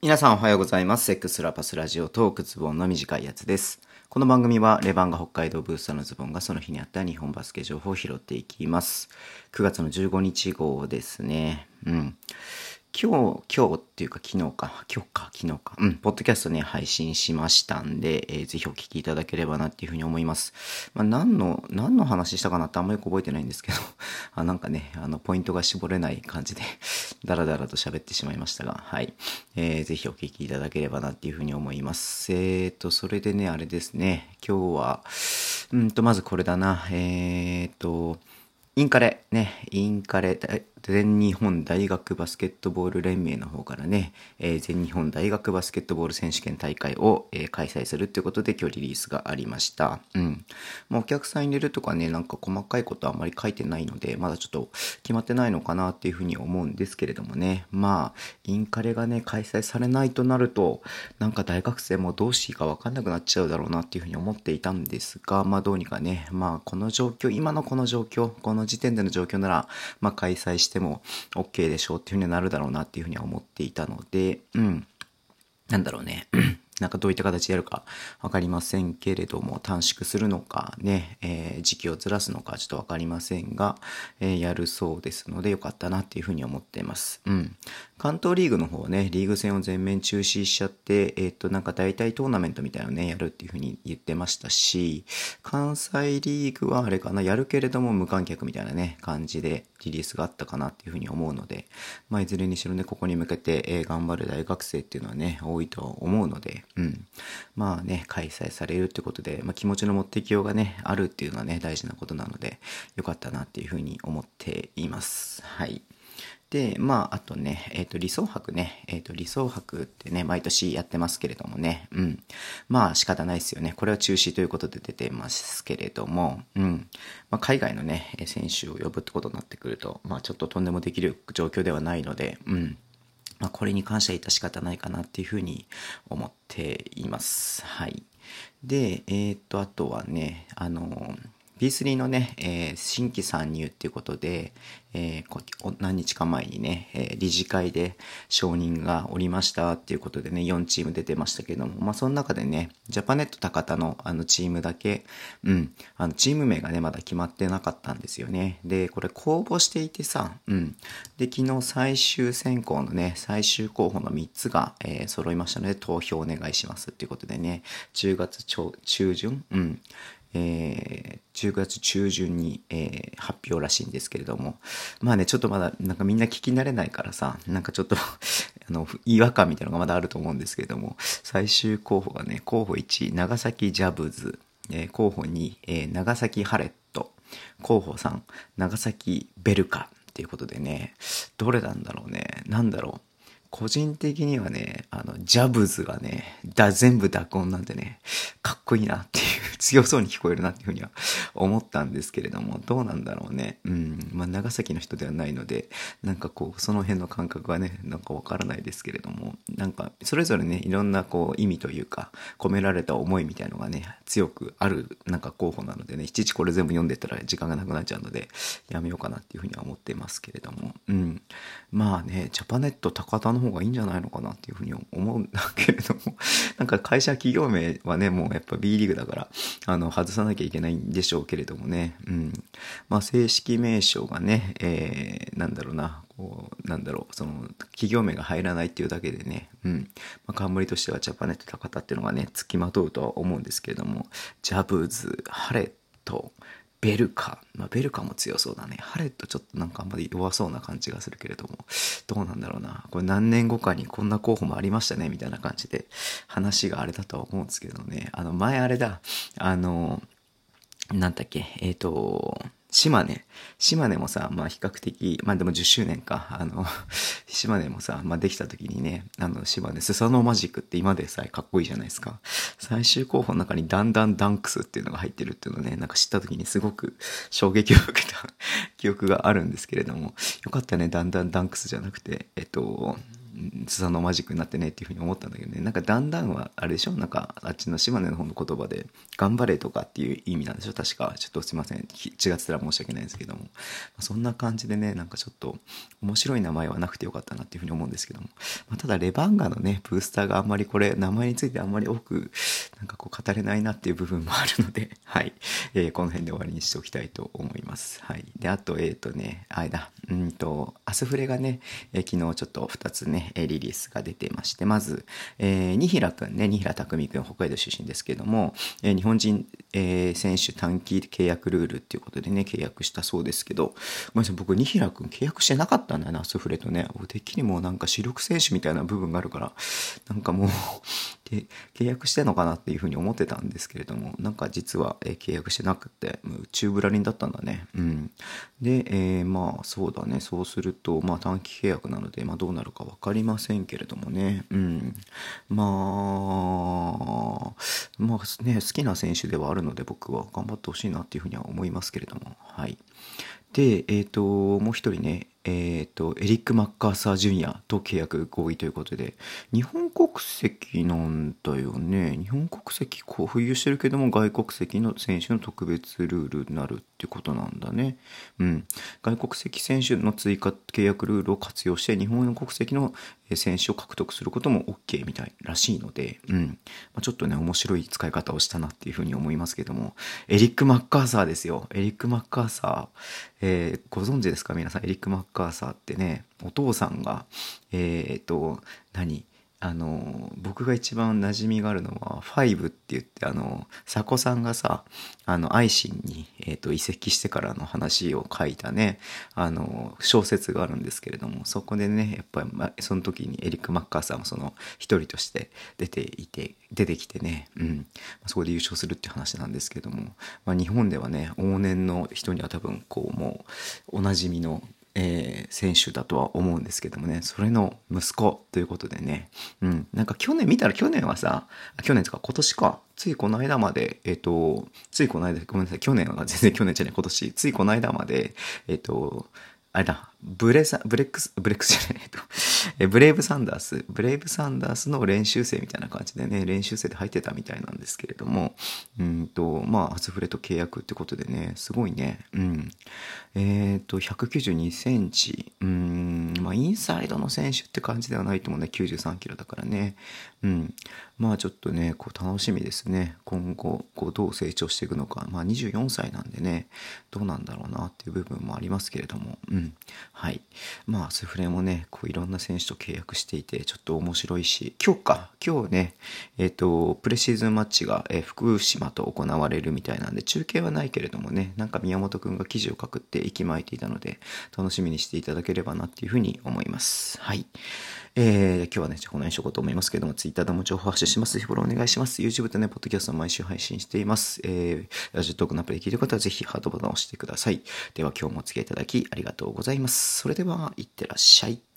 皆さんおはようございます。セックスラパスラジオトークズボンの短いやつです。この番組はレバンガ北海道ブースターのズボンがその日にあった日本バスケ情報を拾っていきます。9月の15日号ですね。うん。今日、今日っていうか昨日か、今日か、昨日か、うん、ポッドキャストね、配信しましたんで、えーぜひお聞きいただければなっていうふうに思います。まあ、何の、何の話したかなってあんまりよく覚えてないんですけど、あなんかね、あの、ポイントが絞れない感じで、ダラダラと喋ってしまいましたが、はい。えーぜひお聞きいただければなっていうふうに思います。えーと、それでね、あれですね、今日は、うんと、まずこれだな、えーと、インカレ、ね、インカレ、全日本大学バスケットボール連盟の方からね、えー全日本大学バスケットボール選手権大会を、えー開催するということで今日リリースがありました。うん。まあ、お客さん入れるとかね、なんか細かいことはあんまり書いてないので、まだちょっと決まってないのかなっていうふうに思うんですけれどもね。まあ、インカレがね、開催されないとなると、なんか大学生もどうしていいかわかんなくなっちゃうだろうなっていうふうに思っていたんですが、まあどうにかね、まあこの状況、今のこの状況、この時点での状況なら、まあ開催してしても OK でしょうっていうふうになるだろうなっていうふうには思っていたので、うん。なんだろうね。なんかどういった形でやるかわかりませんけれども、短縮するのかね、えー時期をずらすのかちょっとわかりませんが、えーやるそうですのでよかったなっていうふうに思っています。うん。関東リーグの方はね、リーグ戦を全面中止しちゃって、えっ、と、なんか大体トーナメントみたいなのね、やるっていうふうに言ってましたし、関西リーグはあれかな、やるけれども無観客みたいなね、感じでリリースがあったかなっていうふうに思うので、まあ、いずれにしろね、ここに向けて、えー頑張る大学生っていうのはね、多いと思うので、うん。まあね、開催されるってことで、まあ、気持ちの持ってきようがね、あるっていうのはね、大事なことなので、よかったなっていうふうに思っています。はい。で、まあ、あとね、えっ、と、理想博ね、えっ、と、理想博ってね、毎年やってますけれどもね、うん。まあ、仕方ないですよね。これは中止ということで出てますけれども、うん。まあ、海外のね、選手を呼ぶってことになってくると、まあ、ちょっととんでもできる状況ではないので、うん。まあ、これに関しては致し方ないかなっていうふうに思っています。はい。で、えっ、と、あとはね、あの、B3 のね、えー新規参入っていうことで、えー何日か前にね、えー理事会で承認がおりましたっていうことでね、4チーム出てましたけども、まあその中でね、ジャパネット高田のあのチームだけ、うん、あのチーム名がね、まだ決まってなかったんですよね。で、これ公募していてさ、うん。で、昨日最終選考のね、最終候補の3つが、えー揃いましたので、投票お願いしますっていうことでね、10月中旬、うん。えー10月中旬に、えー発表らしいんですけれども。まあねちょっとまだなんかみんな聞き慣れないからさなんかちょっと あの違和感みたいなのがまだあると思うんですけれども最終候補がね候補1長崎ジャブズ、えー候補2、えー長崎ハレット候補3長崎ベルカっていうことでねどれなんだろうねなんだろう。個人的にはね、あの、ジャブズがね、だ、全部濁音なんでね、かっこいいなっていう、強そうに聞こえるなっていうふうには思ったんですけれども、どうなんだろうね。うん。まあ、長崎の人ではないので、なんかこう、その辺の感覚はね、なんかわからないですけれども、なんか、それぞれね、いろんなこう、意味というか、込められた思いみたいのがね、強くある、なんか候補なのでね、いちいちこれ全部読んでたら時間がなくなっちゃうので、やめようかなっていうふうには思ってますけれども、うん。まあね、ジャパネット高田の方がいいんじゃないのかなっていうふうに思うんだけれども、なんか会社企業名はね、もうやっぱ B リーグだから、あの、外さなきゃいけないんでしょうけれどもね、うん。まあ正式名称がね、えー、なんだろうな、こう、なんだろう、その、企業名が入らないっていうだけでね、うん。まあ冠としてはジャパネット高田っていうのがね、付きまとうとは思うんですけれども、ジャブズ、ハレット、ベルカ。まあ、ベルカも強そうだね。ハレットちょっとなんかあんまり弱そうな感じがするけれども、どうなんだろうな。これ何年後かにこんな候補もありましたね、みたいな感じで、話があれだとは思うんですけどね。あの、前あれだ、あの、なんだっけ、えっ、と、島根。島根もさ、まあ比較的、まあでも10周年か。あの、島根もさ、まあできた時にね、あの、島根、スサノーマジックって今でさえかっこいいじゃないですか。最終候補の中にダンダンダンクスっていうのが入ってるっていうのね、なんか知った時にすごく 衝撃を受けた 記憶があるんですけれども、よかったね、ダンダンダンクスじゃなくて、えっと、スサノマジックになってねっていうふうに思ったんだけどねなんかだんだんはあれでしょなんかあっちの島根の方の言葉で「頑張れ」とかっていう意味なんでしょ確かちょっとすいません違ってたら申し訳ないんですけども、そんな感じでねなんかちょっと面白い名前はなくてよかったなっていうふうに思うんですけども、まあ、ただレバンガのねブースターがあんまりこれ名前についてあんまり多くなんかこう語れないなっていう部分もあるのではい、えー、この辺で終わりにしておきたいと思いますはいであとえっ、ー、とねあれだうんとアスフレがね、えー、昨日ちょっと2つねリリースが出てましてまず、えー、二平くんね二平匠くん北海道出身ですけども、えー、日本人、えー、選手短期契約ルールっていうことでね契約したそうですけどごめんなさい僕二平くん契約してなかったんだよなスフレとね。てっきりもうなんか主力選手みたいな部分があるからなんかもう契約してんのかなっていうふうに思ってたんですけれどもなんか実は、え、契約してなくて宇宙ぶらりんだったんだね。うん。で、えー、まあそうだね。そうするとまあ短期契約なので、まあ、どうなるか分かりませんけれどもね。うん。まあまあね好きな選手ではあるので僕は頑張ってほしいなっていうふうには思いますけれども。はい。でえっ、ー、ともう一人ねえーと、エリック・マッカーサー・ジュニアと契約合意ということで日本国籍なんだよね。日本国籍こう浮遊してるけども外国籍の選手の特別ルールになるってことなんだね、うん、外国籍選手の追加契約ルールを活用して日本の国籍の選手を獲得することも OK みたいらしいので、うん。まあ、ちょっとね面白い使い方をしたなっていうふうに思いますけども。エリック・マッカーサーですよ。エリック・マッカーサー、えー、ご存知ですか？皆さん。エリック・マッカーサーカーサーってねお父さんがえっ、と何？あの僕が一番馴染みがあるのは「ファイブって言ってあの佐古さんがさあの愛心に、えーと、移籍してからの話を書いたねあの小説があるんですけれどもそこでねやっぱり、ま、その時にエリック・マッカーサーもその一人として出ていて出てきてね、うん、そこで優勝するっていう話なんですけども、まあ、日本ではね往年の人には多分こうもうおなじみのえー、選手だとは思うんですけどもね、それの息子ということでね、うん、なんか去年見たら去年はさ、去年とか今年か、ついこの間まで、えっ、ー、と、ついこの間、ごめんなさい、去年は全然去年じゃない、今年、ついこの間まで、えっ、ー、と、あれだ、ブレサ、ブレックス、ブレックスじゃない。と、え、ブレイブサンダース、ブレイブサンダースの練習生みたいな感じでね、練習生で入ってたみたいなんですけれども、うんと、まあ、初フレと契約ってことでね、すごいね、うん。えっ、ー、と、192センチ、うん、まあ、インサイドの選手って感じではないと思うね、93キロだからね、うん。まあ、ちょっとね、こう、楽しみですね。今後、こう、どう成長していくのか。まあ、24歳なんでね、どうなんだろうなっていう部分もありますけれども、うん。はい。まあ、スフレもね、こういろんな選手と契約していて、ちょっと面白いし、今日か、今日ね、えっ、ー、と、プレシーズンマッチが、えー、福島と行われるみたいなんで、中継はないけれどもね、なんか宮本くんが記事を書くって息巻いていたので、楽しみにしていただければなっていうふうに思います。はい。えー、今日はね、この辺にしようかと思いますけども、Twitter でも情報発信します。フォローお願いします。YouTube とね、ポッドキャスト毎週配信しています。えー、ラジオトークのアプリで聞いてる方はぜひハートボタンを押してください。では今日もお付き合いいただきありがとうございます。それでは、いってらっしゃい。